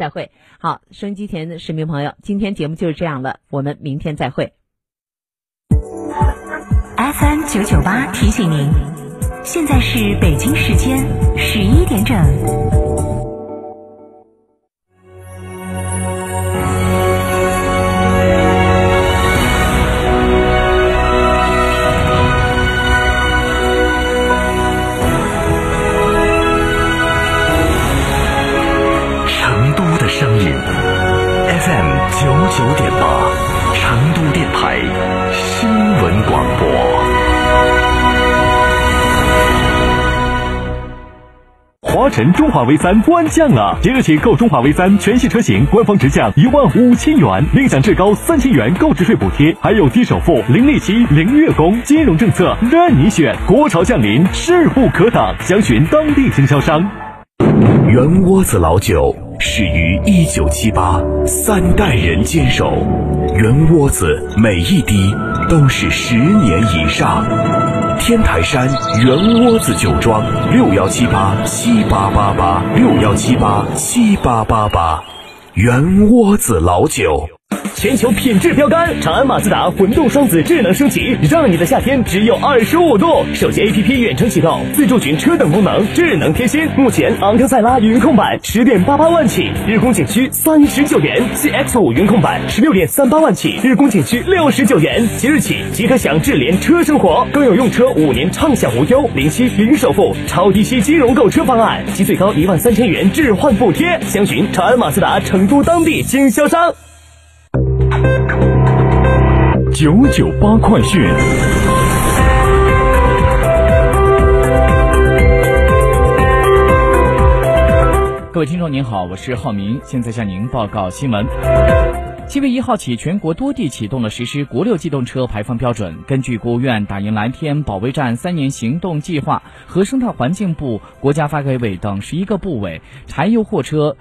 再会。好，收音机前的市民朋友，今天节目就是这样了，我们明天再会。FM 九九八提醒您，现在是北京时间十一点整。乘中华 V 三官降了，即日起购中华 V 三全系车型，官方直降一万五千元，另享至高三千元购置税补贴，还有低首付、零利息、零月供，金融政策任你选。国潮降临，势不可挡，详询当地经销商。圆窝子老酒始于一九七八，三代人坚守，圆窝子每一滴都是十年以上。天台山圆窝子酒庄六幺七八七八八八六幺七八七八八八，圆窝子老酒。全球品质标杆，长安马自达混动双子智能升级，让你的夏天只有二十五度。手机 APP 远程启动，自助群车等功能，智能贴心。目前昂克赛拉云控版十点八八万起，日供仅需三十九元；CX 五云控版十六点三八万起，日供仅需六十九元。即日起即可享智联车生活，更有用车五年畅享无忧、零息零首付、超低息金融购车方案及最高一万三千元置换补贴。详询长安马自达成都当地经销商。九九八快讯，各位听众您好，我是浩明，现在向您报告新闻。七月一号起，全国多地启动了实施国六机动车排放标准。根据国务院打赢蓝天保卫战三年行动计划和生态环境部、国家发改委等十一个部委柴油货车。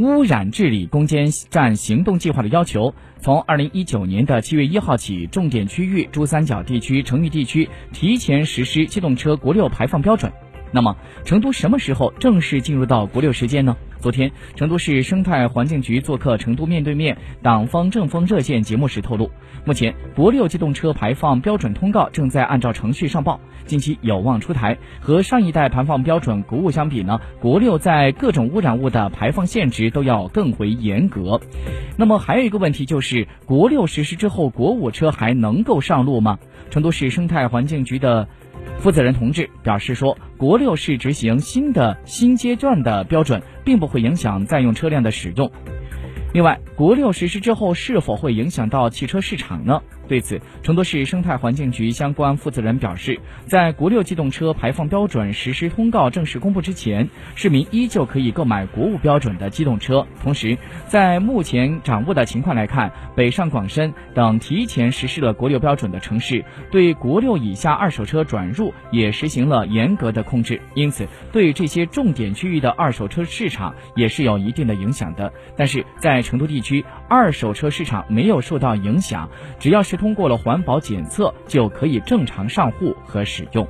污染治理攻坚战行动计划的要求，从二零一九年的七月一号起，重点区域珠三角地区、成渝地区提前实施机动车国六排放标准。那么，成都什么时候正式进入到国六时间呢？昨天，成都市生态环境局做客《成都面对面》党风政风热线节目时透露，目前国六机动车排放标准通告正在按照程序上报，近期有望出台。和上一代排放标准国五相比呢，国六在各种污染物的排放限值都要更为严格。那么还有一个问题就是，国六实施之后，国五车还能够上路吗？成都市生态环境局的。负责人同志表示说，国六是执行新的新阶段的标准，并不会影响在用车辆的使用。另外，国六实施之后是否会影响到汽车市场呢？对此，成都市生态环境局相关负责人表示，在国六机动车排放标准实施通告正式公布之前，市民依旧可以购买国五标准的机动车。同时，在目前掌握的情况来看，北上广深等提前实施了国六标准的城市，对国六以下二手车转入也实行了严格的控制，因此对这些重点区域的二手车市场也是有一定的影响的。但是在成都地区，二手车市场没有受到影响，只要是。通过了环保检测，就可以正常上户和使用。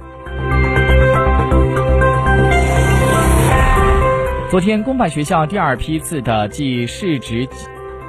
昨天，公办学校第二批次的暨市直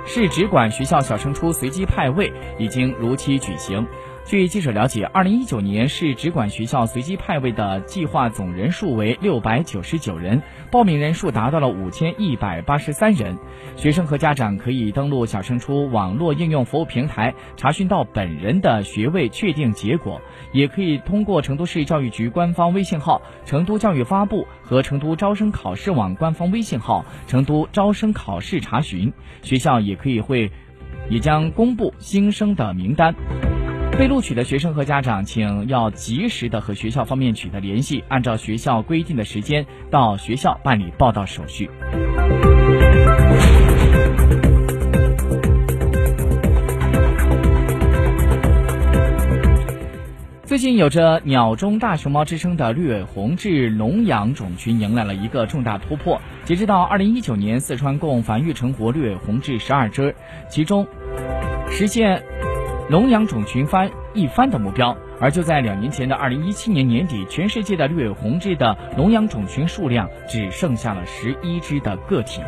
市直管学校小升初随机派位已经如期举行。据记者了解，二零一九年市直管学校随机派位的计划总人数为六百九十九人，报名人数达到了五千一百八十三人。学生和家长可以登录小升初网络应用服务平台查询到本人的学位确定结果，也可以通过成都市教育局官方微信号“成都教育发布”和成都招生考试网官方微信号“成都招生考试”查询。学校也可以会，也将公布新生的名单。被录取的学生和家长，请要及时的和学校方面取得联系，按照学校规定的时间到学校办理报到手续。最近有着“鸟中大熊猫”之称的绿尾红雉龙羊种群迎来了一个重大突破。截止到二零一九年，四川共繁育成活绿尾红雉十二只，其中实现。龙羊种群翻一番的目标，而就在两年前的二零一七年年底，全世界的绿尾红雉的龙羊种群数量只剩下了十一只的个体。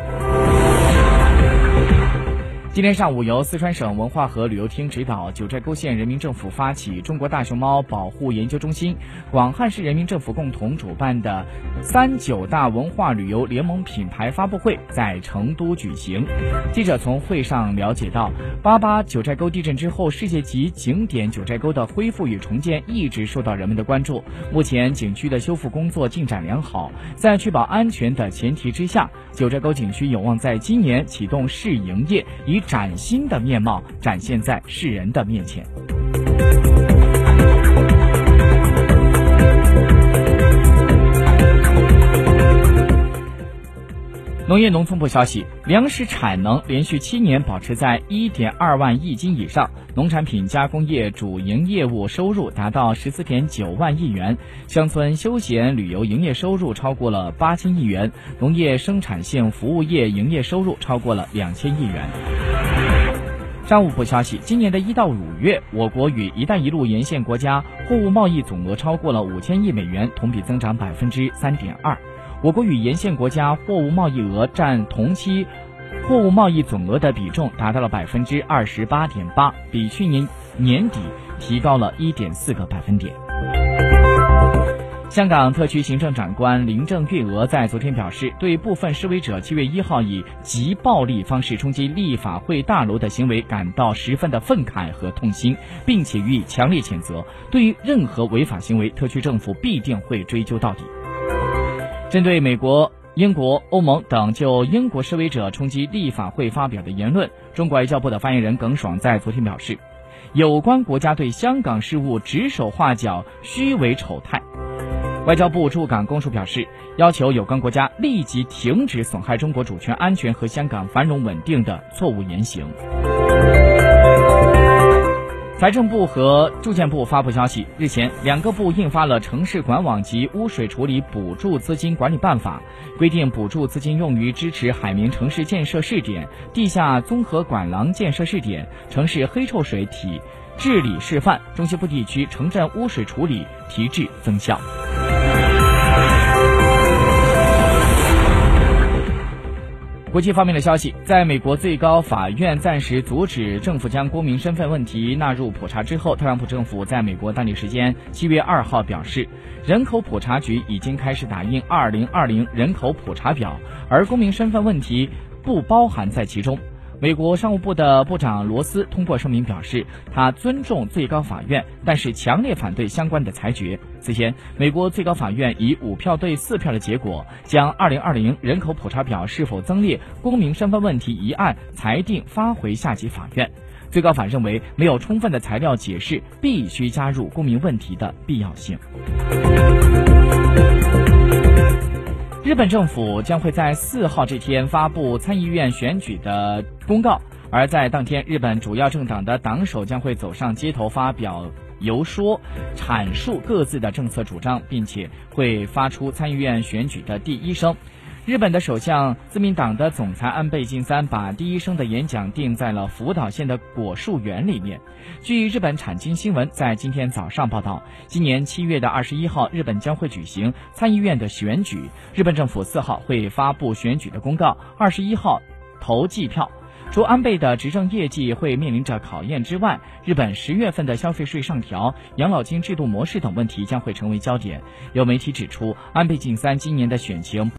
今天上午，由四川省文化和旅游厅指导，九寨沟县人民政府发起，中国大熊猫保护研究中心、广汉市人民政府共同主办的“三九大”文化旅游联盟品牌发布会在成都举行。记者从会上了解到，八八九寨沟地震之后，世界级景点九寨沟的恢复与重建一直受到人们的关注。目前，景区的修复工作进展良好，在确保安全的前提之下，九寨沟景区有望在今年启动试营业，崭新的面貌展现在世人的面前。农业农村部消息，粮食产能连续七年保持在一点二万亿斤以上，农产品加工业主营业务收入达到十四点九万亿元，乡村休闲旅游营业收入超过了八千亿元，农业生产性服务业营业收入超过了两千亿元。商务部消息，今年的一到五月，我国与“一带一路”沿线国家货物贸易总额超过了五千亿美元，同比增长百分之三点二。我国与沿线国家货物贸易额占同期货物贸易总额的比重达到了百分之二十八点八，比去年年底提高了一点四个百分点。香港特区行政长官林郑月娥在昨天表示，对部分示威者七月一号以极暴力方式冲击立法会大楼的行为感到十分的愤慨和痛心，并且予以强烈谴责。对于任何违法行为，特区政府必定会追究到底。针对美国、英国、欧盟等就英国示威者冲击立法会发表的言论，中国外交部的发言人耿爽在昨天表示，有关国家对香港事务指手画脚、虚伪丑态。外交部驻港公署表示，要求有关国家立即停止损害中国主权安全和香港繁荣稳定的错误言行。财政部和住建部发布消息，日前，两个部印发了《城市管网及污水处理补助资金管理办法》，规定补助资金用于支持海绵城市建设试点、地下综合管廊建设试点、城市黑臭水体治理示范、中西部地区城镇污水处理提质增效。国际方面的消息，在美国最高法院暂时阻止政府将公民身份问题纳入普查之后，特朗普政府在美国当地时间七月二号表示，人口普查局已经开始打印二零二零人口普查表，而公民身份问题不包含在其中。美国商务部的部长罗斯通过声明表示，他尊重最高法院，但是强烈反对相关的裁决。此前，美国最高法院以五票对四票的结果，将2020人口普查表是否增列公民身份问题一案裁定发回下级法院。最高法认为，没有充分的材料解释必须加入公民问题的必要性。日本政府将会在四号这天发布参议院选举的公告，而在当天，日本主要政党的党首将会走上街头发表游说，阐述各自的政策主张，并且会发出参议院选举的第一声。日本的首相自民党的总裁安倍晋三把第一声的演讲定在了福岛县的果树园里面。据日本产经新闻在今天早上报道，今年七月的二十一号，日本将会举行参议院的选举。日本政府四号会发布选举的公告，二十一号投计票。除安倍的执政业绩会面临着考验之外，日本十月份的消费税上调、养老金制度模式等问题将会成为焦点。有媒体指出，安倍晋三今年的选情。